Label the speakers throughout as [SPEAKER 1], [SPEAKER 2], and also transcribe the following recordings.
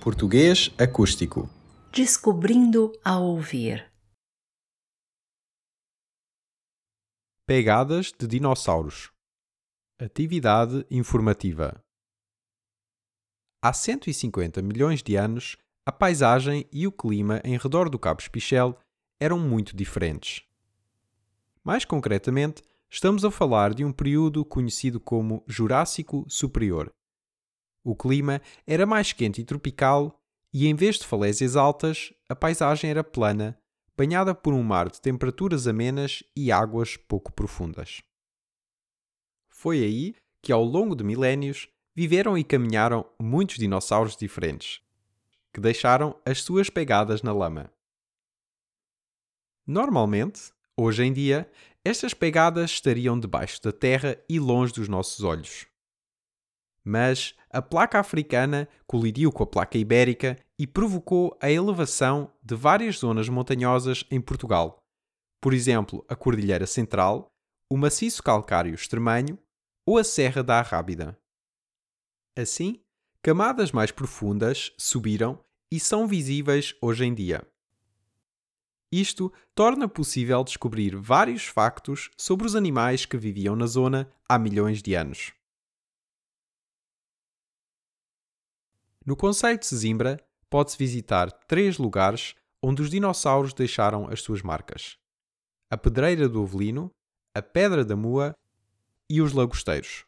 [SPEAKER 1] Português acústico.
[SPEAKER 2] Descobrindo a ouvir.
[SPEAKER 1] Pegadas de dinossauros. Atividade informativa. Há 150 milhões de anos, a paisagem e o clima em redor do Cabo Espichel eram muito diferentes. Mais concretamente, estamos a falar de um período conhecido como Jurássico Superior. O clima era mais quente e tropical, e em vez de falésias altas, a paisagem era plana, banhada por um mar de temperaturas amenas e águas pouco profundas. Foi aí que, ao longo de milénios, viveram e caminharam muitos dinossauros diferentes, que deixaram as suas pegadas na lama. Normalmente, hoje em dia, estas pegadas estariam debaixo da terra e longe dos nossos olhos. Mas a placa africana colidiu com a placa ibérica e provocou a elevação de várias zonas montanhosas em Portugal. Por exemplo, a Cordilheira Central, o maciço calcário extremanho ou a Serra da Arrábida. Assim, camadas mais profundas subiram e são visíveis hoje em dia. Isto torna possível descobrir vários factos sobre os animais que viviam na zona há milhões de anos. No Conceito de Sesimbra, pode-se visitar três lugares onde os dinossauros deixaram as suas marcas: a Pedreira do Avelino, a Pedra da Mua e os Lagosteiros.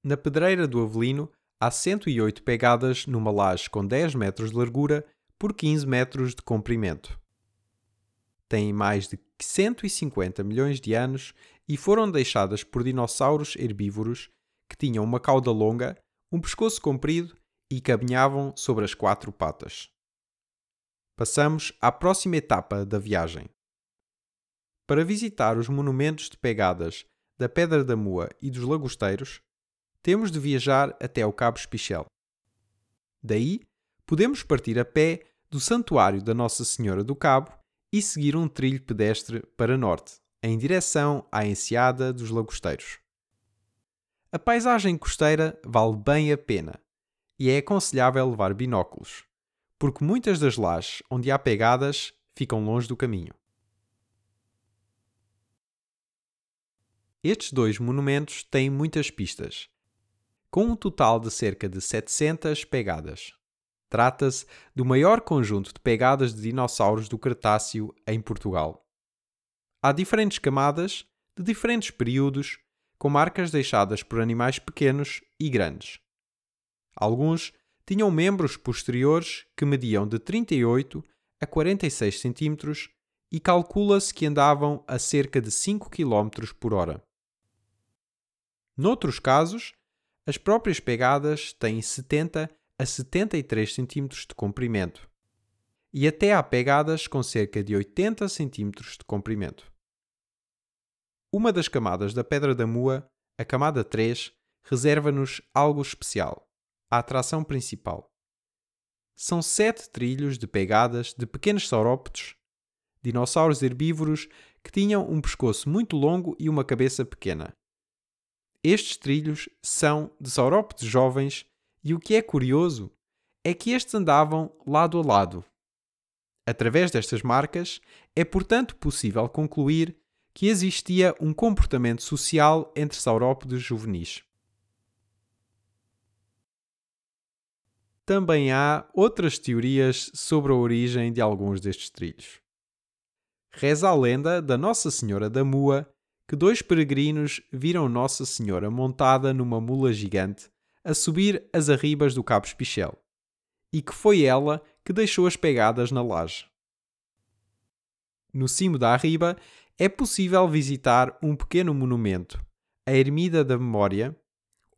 [SPEAKER 1] Na Pedreira do Avelino há 108 pegadas numa laje com 10 metros de largura por 15 metros de comprimento. Têm mais de 150 milhões de anos e foram deixadas por dinossauros herbívoros que tinham uma cauda longa, um pescoço comprido e caminhavam sobre as quatro patas. Passamos à próxima etapa da viagem. Para visitar os monumentos de pegadas da Pedra da Mua e dos Lagosteiros, temos de viajar até ao Cabo Espichel. Daí, podemos partir a pé do Santuário da Nossa Senhora do Cabo e seguir um trilho pedestre para norte, em direção à Enseada dos Lagosteiros. A paisagem costeira vale bem a pena e é aconselhável levar binóculos, porque muitas das lajes onde há pegadas ficam longe do caminho. Estes dois monumentos têm muitas pistas, com um total de cerca de 700 pegadas. Trata-se do maior conjunto de pegadas de dinossauros do Cretáceo em Portugal. Há diferentes camadas, de diferentes períodos, com marcas deixadas por animais pequenos e grandes. Alguns tinham membros posteriores que mediam de 38 a 46 cm e calcula-se que andavam a cerca de 5 km por hora. Noutros casos, as próprias pegadas têm 70 a 73 cm de comprimento e até há pegadas com cerca de 80 cm de comprimento. Uma das camadas da Pedra da Mua, a camada 3, reserva-nos algo especial a atração principal. São sete trilhos de pegadas de pequenos saurópodes, dinossauros herbívoros que tinham um pescoço muito longo e uma cabeça pequena. Estes trilhos são de saurópodes jovens e o que é curioso é que estes andavam lado a lado. Através destas marcas, é portanto possível concluir que existia um comportamento social entre saurópodes juvenis. Também há outras teorias sobre a origem de alguns destes trilhos. Reza a lenda da Nossa Senhora da Mua que dois peregrinos viram Nossa Senhora montada numa mula gigante a subir as arribas do Cabo Espichel e que foi ela que deixou as pegadas na laje. No cimo da arriba é possível visitar um pequeno monumento, a Ermida da Memória,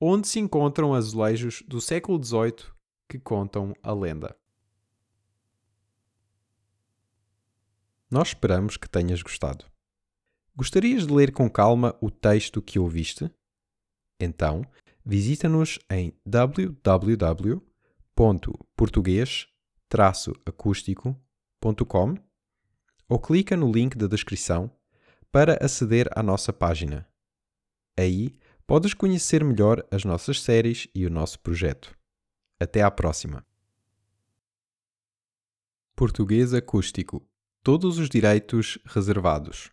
[SPEAKER 1] onde se encontram azulejos do século XVIII que contam a lenda. Nós esperamos que tenhas gostado. Gostarias de ler com calma o texto que ouviste? Então, visita-nos em www.português-acústico.com ou clica no link da descrição para aceder à nossa página. Aí podes conhecer melhor as nossas séries e o nosso projeto. Até à próxima. Português acústico. Todos os direitos reservados.